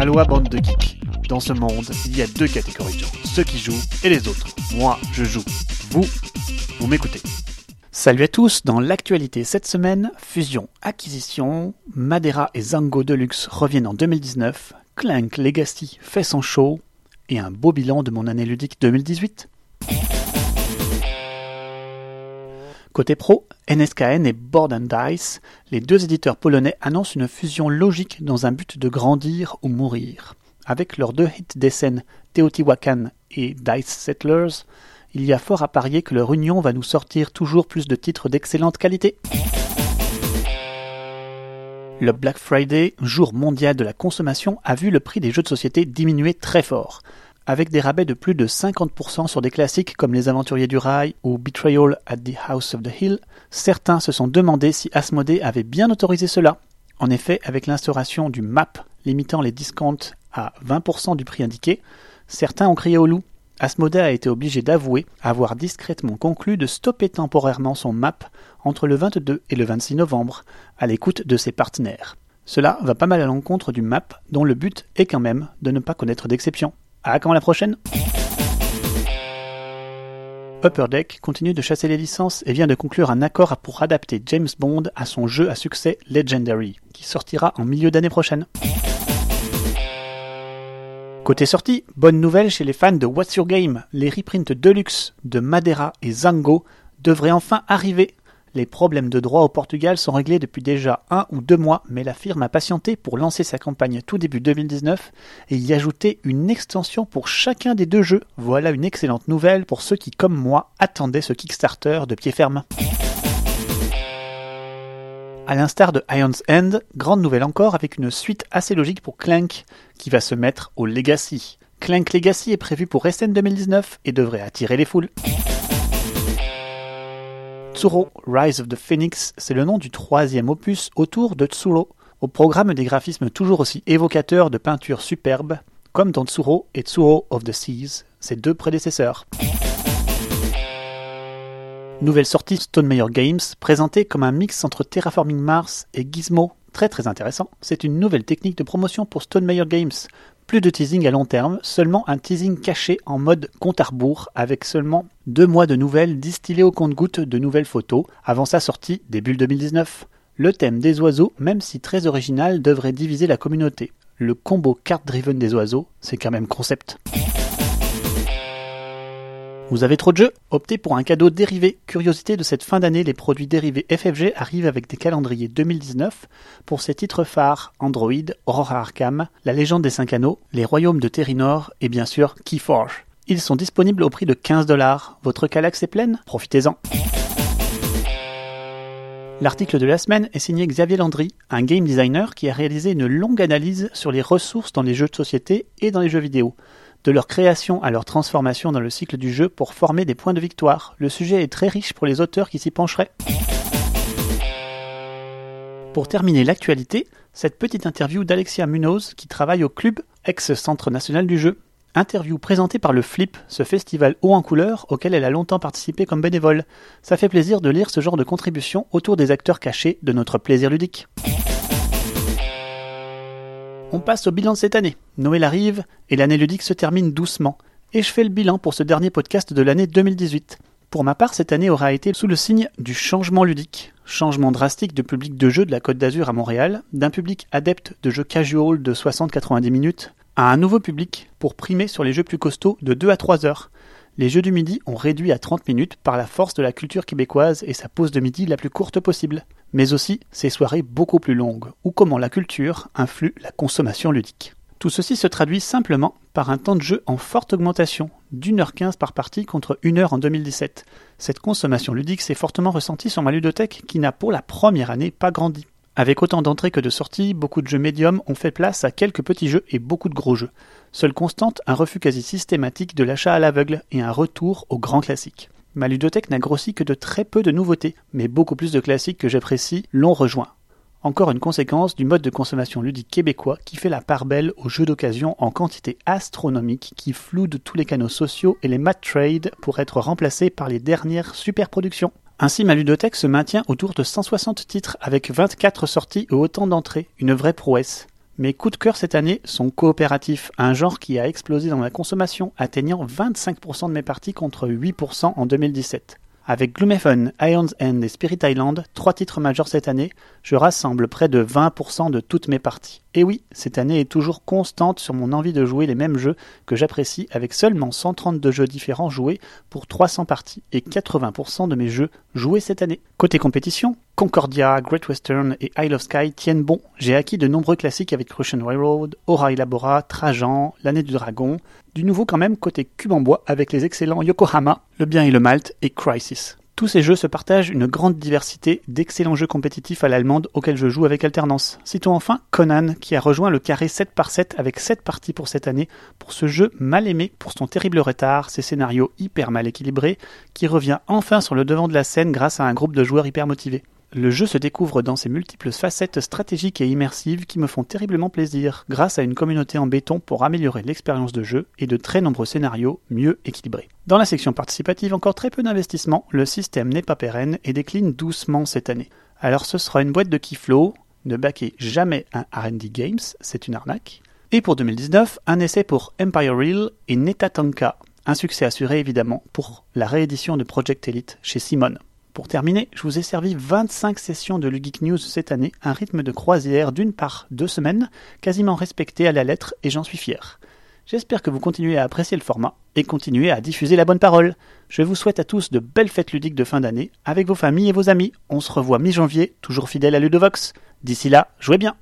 Aloha bande de geeks. Dans ce monde, il y a deux catégories de gens, ceux qui jouent et les autres. Moi, je joue. Vous, vous m'écoutez. Salut à tous, dans l'actualité cette semaine, fusion, acquisition, Madeira et Zango Deluxe reviennent en 2019, Clank Legacy fait son show, et un beau bilan de mon année ludique 2018. Côté pro, NSKN et Board and Dice, les deux éditeurs polonais annoncent une fusion logique dans un but de grandir ou mourir. Avec leurs deux hits des scènes Teotihuacan et Dice Settlers, il y a fort à parier que leur union va nous sortir toujours plus de titres d'excellente qualité. Le Black Friday, jour mondial de la consommation, a vu le prix des jeux de société diminuer très fort avec des rabais de plus de 50% sur des classiques comme Les Aventuriers du Rail ou Betrayal at the House of the Hill, certains se sont demandé si Asmodée avait bien autorisé cela. En effet, avec l'instauration du MAP limitant les discounts à 20% du prix indiqué, certains ont crié au loup. Asmodée a été obligé d'avouer avoir discrètement conclu de stopper temporairement son MAP entre le 22 et le 26 novembre, à l'écoute de ses partenaires. Cela va pas mal à l'encontre du MAP, dont le but est quand même de ne pas connaître d'exception. À quand la prochaine? Upper Deck continue de chasser les licences et vient de conclure un accord pour adapter James Bond à son jeu à succès Legendary, qui sortira en milieu d'année prochaine. Côté sortie, bonne nouvelle chez les fans de What's Your Game, les reprints Deluxe de Madeira et Zango devraient enfin arriver les problèmes de droit au Portugal sont réglés depuis déjà un ou deux mois, mais la firme a patienté pour lancer sa campagne tout début 2019 et y ajouter une extension pour chacun des deux jeux. Voilà une excellente nouvelle pour ceux qui, comme moi, attendaient ce Kickstarter de pied ferme. A l'instar de Ion's End, grande nouvelle encore avec une suite assez logique pour Clank qui va se mettre au Legacy. Clank Legacy est prévu pour SN 2019 et devrait attirer les foules. Tsuro Rise of the Phoenix, c'est le nom du troisième opus autour de Tsuro, au programme des graphismes toujours aussi évocateurs de peintures superbes, comme dans Tsuro et Tsuro of the Seas, ses deux prédécesseurs. Nouvelle sortie Stone Meyer Games, présentée comme un mix entre Terraforming Mars et Gizmo. Très très intéressant. C'est une nouvelle technique de promotion pour Stone Meyer Games, plus de teasing à long terme, seulement un teasing caché en mode compte à rebours avec seulement deux mois de nouvelles distillées au compte-gouttes de nouvelles photos avant sa sortie début 2019. Le thème des oiseaux, même si très original, devrait diviser la communauté. Le combo card-driven des oiseaux, c'est quand même concept. Vous avez trop de jeux Optez pour un cadeau dérivé. Curiosité de cette fin d'année, les produits dérivés FFG arrivent avec des calendriers 2019 pour ces titres phares Android, Aurora Arkham, La Légende des Cinq Anneaux, Les Royaumes de Terrinor et bien sûr Keyforge. Ils sont disponibles au prix de 15 dollars. Votre calax est pleine Profitez-en. L'article de la semaine est signé Xavier Landry, un game designer qui a réalisé une longue analyse sur les ressources dans les jeux de société et dans les jeux vidéo de leur création à leur transformation dans le cycle du jeu pour former des points de victoire. Le sujet est très riche pour les auteurs qui s'y pencheraient. Pour terminer l'actualité, cette petite interview d'Alexia Munoz qui travaille au club ex-centre national du jeu. Interview présentée par le Flip, ce festival haut en couleur auquel elle a longtemps participé comme bénévole. Ça fait plaisir de lire ce genre de contribution autour des acteurs cachés de notre plaisir ludique. On passe au bilan de cette année. Noël arrive et l'année ludique se termine doucement. Et je fais le bilan pour ce dernier podcast de l'année 2018. Pour ma part, cette année aura été sous le signe du changement ludique. Changement drastique de public de jeu de la Côte d'Azur à Montréal, d'un public adepte de jeux casual de 60-90 minutes, à un nouveau public pour primer sur les jeux plus costauds de 2 à 3 heures. Les jeux du midi ont réduit à 30 minutes par la force de la culture québécoise et sa pause de midi la plus courte possible mais aussi ses soirées beaucoup plus longues, ou comment la culture influe la consommation ludique. Tout ceci se traduit simplement par un temps de jeu en forte augmentation, d'une heure quinze par partie contre une heure en 2017. Cette consommation ludique s'est fortement ressentie sur ma ludothèque qui n'a pour la première année pas grandi. Avec autant d'entrées que de sorties, beaucoup de jeux médiums ont fait place à quelques petits jeux et beaucoup de gros jeux. Seule constante, un refus quasi systématique de l'achat à l'aveugle et un retour aux grands classiques. Ma ludothèque n'a grossi que de très peu de nouveautés, mais beaucoup plus de classiques que j'apprécie l'ont rejoint. Encore une conséquence du mode de consommation ludique québécois qui fait la part belle aux jeux d'occasion en quantité astronomique qui flouent tous les canaux sociaux et les mat trade pour être remplacés par les dernières superproductions. Ainsi, ma ludothèque se maintient autour de 160 titres avec 24 sorties et autant d'entrées, une vraie prouesse. Mes coups de cœur cette année sont coopératifs, un genre qui a explosé dans ma consommation, atteignant 25% de mes parties contre 8% en 2017. Avec Gloomhaven, Iron's End et Spirit Island, trois titres majeurs cette année, je rassemble près de 20% de toutes mes parties. Et oui, cette année est toujours constante sur mon envie de jouer les mêmes jeux que j'apprécie avec seulement 132 jeux différents joués pour 300 parties et 80% de mes jeux joués cette année. Côté compétition, Concordia, Great Western et Isle of Sky tiennent bon. J'ai acquis de nombreux classiques avec Russian Railroad, Aura Elabora, Trajan, L'année du dragon. Du nouveau quand même côté cube en bois avec les excellents Yokohama, Le bien et le Malte et Crisis. Tous ces jeux se partagent une grande diversité d'excellents jeux compétitifs à l'allemande auxquels je joue avec alternance. Citons enfin Conan, qui a rejoint le carré 7 par 7 avec 7 parties pour cette année, pour ce jeu mal aimé pour son terrible retard, ses scénarios hyper mal équilibrés, qui revient enfin sur le devant de la scène grâce à un groupe de joueurs hyper motivés. Le jeu se découvre dans ses multiples facettes stratégiques et immersives qui me font terriblement plaisir, grâce à une communauté en béton pour améliorer l'expérience de jeu et de très nombreux scénarios mieux équilibrés. Dans la section participative, encore très peu d'investissement, le système n'est pas pérenne et décline doucement cette année. Alors ce sera une boîte de Keyflow, ne baquez jamais un R&D Games, c'est une arnaque. Et pour 2019, un essai pour Empire Real et Netatanka, un succès assuré évidemment pour la réédition de Project Elite chez Simon. Pour terminer, je vous ai servi 25 sessions de Lugeek News cette année, un rythme de croisière d'une par deux semaines, quasiment respecté à la lettre et j'en suis fier. J'espère que vous continuez à apprécier le format et continuez à diffuser la bonne parole. Je vous souhaite à tous de belles fêtes ludiques de fin d'année avec vos familles et vos amis. On se revoit mi-janvier, toujours fidèle à Ludovox. D'ici là, jouez bien.